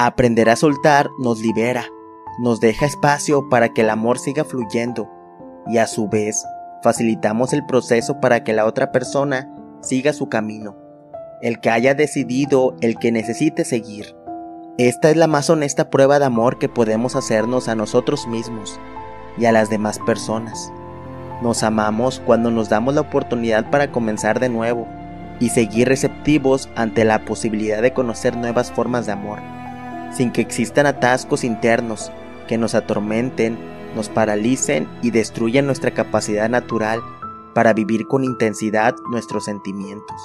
Aprender a soltar nos libera, nos deja espacio para que el amor siga fluyendo y a su vez facilitamos el proceso para que la otra persona siga su camino, el que haya decidido, el que necesite seguir. Esta es la más honesta prueba de amor que podemos hacernos a nosotros mismos y a las demás personas. Nos amamos cuando nos damos la oportunidad para comenzar de nuevo y seguir receptivos ante la posibilidad de conocer nuevas formas de amor, sin que existan atascos internos que nos atormenten, nos paralicen y destruyan nuestra capacidad natural para vivir con intensidad nuestros sentimientos.